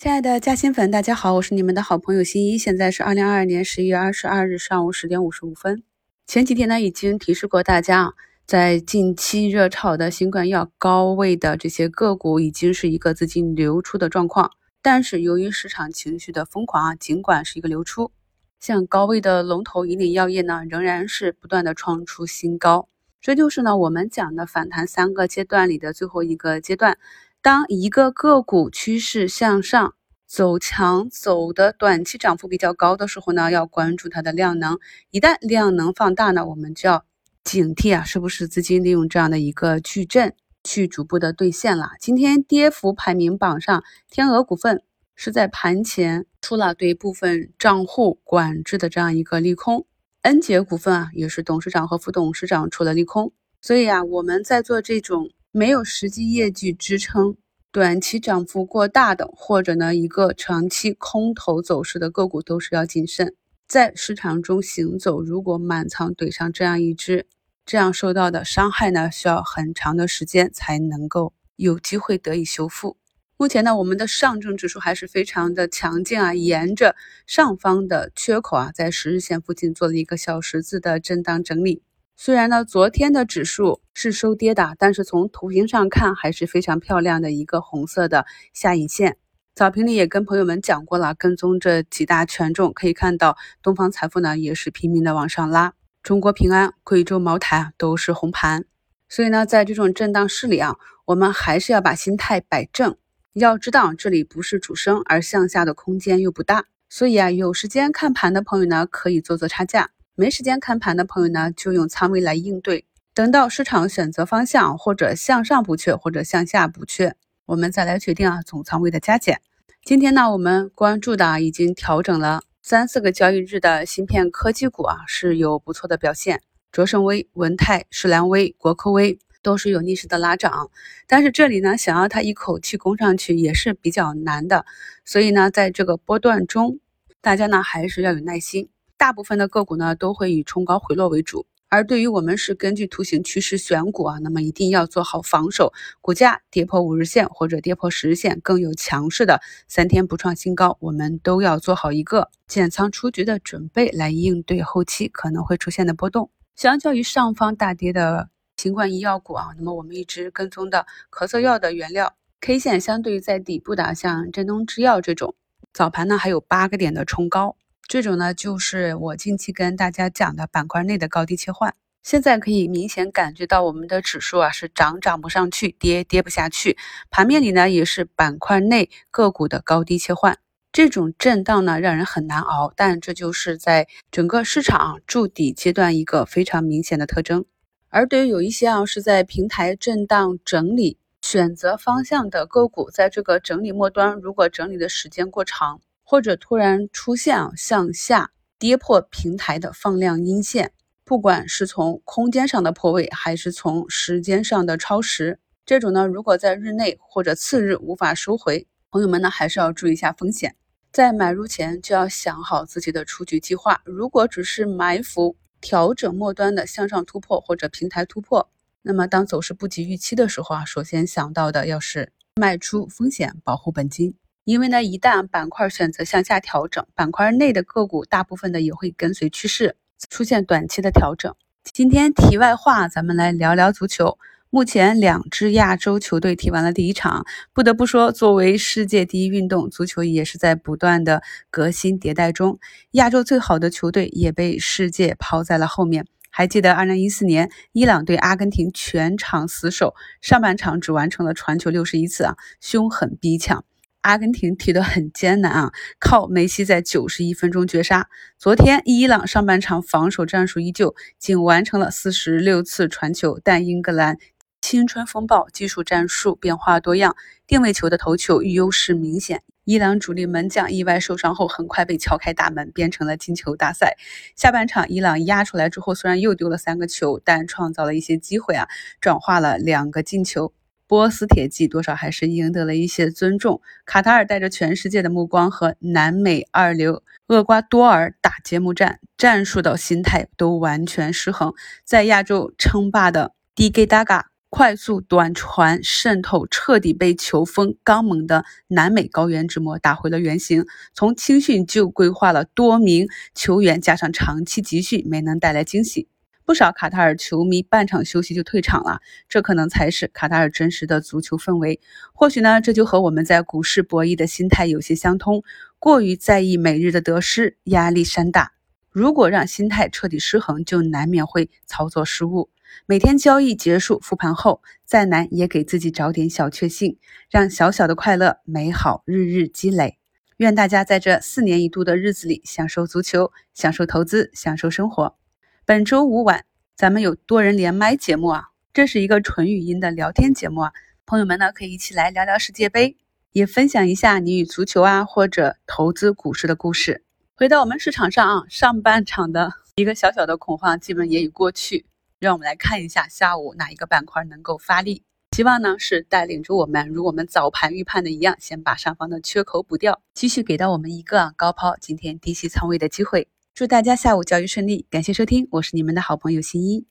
亲爱的嘉兴粉，大家好，我是你们的好朋友新一。现在是二零二二年十一月二十二日上午十点五十五分。前几天呢，已经提示过大家啊，在近期热炒的新冠药高位的这些个股，已经是一个资金流出的状况。但是由于市场情绪的疯狂啊，尽管是一个流出，像高位的龙头引领药业呢，仍然是不断的创出新高。这就是呢，我们讲的反弹三个阶段里的最后一个阶段。当一个个股趋势向上走强，走的短期涨幅比较高的时候呢，要关注它的量能。一旦量能放大呢，我们就要警惕啊，是不是资金利用这样的一个矩阵去逐步的兑现了？今天跌幅排名榜上，天鹅股份是在盘前出了对部分账户管制的这样一个利空，恩捷股份啊，也是董事长和副董事长出了利空。所以啊，我们在做这种。没有实际业绩支撑、短期涨幅过大的，或者呢一个长期空头走势的个股，都是要谨慎在市场中行走。如果满仓怼上这样一只，这样受到的伤害呢，需要很长的时间才能够有机会得以修复。目前呢，我们的上证指数还是非常的强劲啊，沿着上方的缺口啊，在十日线附近做了一个小十字的震荡整理。虽然呢，昨天的指数是收跌的，但是从图形上看还是非常漂亮的一个红色的下影线。早评里也跟朋友们讲过了，跟踪这几大权重，可以看到东方财富呢也是拼命的往上拉，中国平安、贵州茅台都是红盘。所以呢，在这种震荡市里啊，我们还是要把心态摆正。要知道这里不是主升，而向下的空间又不大，所以啊，有时间看盘的朋友呢，可以做做差价。没时间看盘的朋友呢，就用仓位来应对。等到市场选择方向，或者向上补缺，或者向下补缺，我们再来决定啊总仓位的加减。今天呢，我们关注的已经调整了三四个交易日的芯片科技股啊是有不错的表现，卓胜微、文泰、世良微、国科微都是有逆势的拉涨。但是这里呢，想要它一口气攻上去也是比较难的，所以呢，在这个波段中，大家呢还是要有耐心。大部分的个股呢都会以冲高回落为主，而对于我们是根据图形趋势选股啊，那么一定要做好防守，股价跌破五日线或者跌破十日线，更有强势的三天不创新高，我们都要做好一个减仓出局的准备，来应对后期可能会出现的波动。相较于上方大跌的新冠医药股啊，那么我们一直跟踪的咳嗽药的原料 K 线，相对于在底部的像振东制药这种，早盘呢还有八个点的冲高。这种呢，就是我近期跟大家讲的板块内的高低切换。现在可以明显感觉到我们的指数啊是涨涨不上去，跌跌不下去。盘面里呢也是板块内个股的高低切换，这种震荡呢让人很难熬。但这就是在整个市场筑底阶段一个非常明显的特征。而对于有一些啊是在平台震荡整理、选择方向的个股，在这个整理末端，如果整理的时间过长，或者突然出现啊向下跌破平台的放量阴线，不管是从空间上的破位，还是从时间上的超时，这种呢，如果在日内或者次日无法收回，朋友们呢还是要注意一下风险，在买入前就要想好自己的出局计划。如果只是埋伏调整末端的向上突破或者平台突破，那么当走势不及预期的时候啊，首先想到的要是卖出风险，保护本金。因为呢，一旦板块选择向下调整，板块内的个股大部分的也会跟随趋势出现短期的调整。今天题外话，咱们来聊聊足球。目前两支亚洲球队踢完了第一场，不得不说，作为世界第一运动，足球也是在不断的革新迭代中。亚洲最好的球队也被世界抛在了后面。还记得二零一四年伊朗对阿根廷全场死守，上半场只完成了传球六十一次啊，凶狠逼抢。阿根廷踢得很艰难啊，靠梅西在九十一分钟绝杀。昨天伊朗上半场防守战术依旧，仅完成了四十六次传球，但英格兰青春风暴技术战术变化多样，定位球的头球优势明显。伊朗主力门将意外受伤后，很快被敲开大门，变成了进球大赛。下半场伊朗压出来之后，虽然又丢了三个球，但创造了一些机会啊，转化了两个进球。波斯铁骑多少还是赢得了一些尊重。卡塔尔带着全世界的目光和南美二流厄瓜多尔打揭幕战，战术到心态都完全失衡。在亚洲称霸的 D.G. 达嘎快速短传渗透，彻底被球风刚猛的南美高原之魔打回了原形。从青训就规划了多名球员，加上长期集训，没能带来惊喜。不少卡塔尔球迷半场休息就退场了，这可能才是卡塔尔真实的足球氛围。或许呢，这就和我们在股市博弈的心态有些相通，过于在意每日的得失，压力山大。如果让心态彻底失衡，就难免会操作失误。每天交易结束复盘后，再难也给自己找点小确幸，让小小的快乐美好日日积累。愿大家在这四年一度的日子里，享受足球，享受投资，享受生活。本周五晚，咱们有多人连麦节目啊，这是一个纯语音的聊天节目啊，朋友们呢可以一起来聊聊世界杯，也分享一下你与足球啊或者投资股市的故事。回到我们市场上啊，上半场的一个小小的恐慌基本也已过去，让我们来看一下下午哪一个板块能够发力。希望呢是带领着我们，如我们早盘预判的一样，先把上方的缺口补掉，继续给到我们一个高抛今天低吸仓位的机会。祝大家下午教育顺利，感谢收听，我是你们的好朋友新一。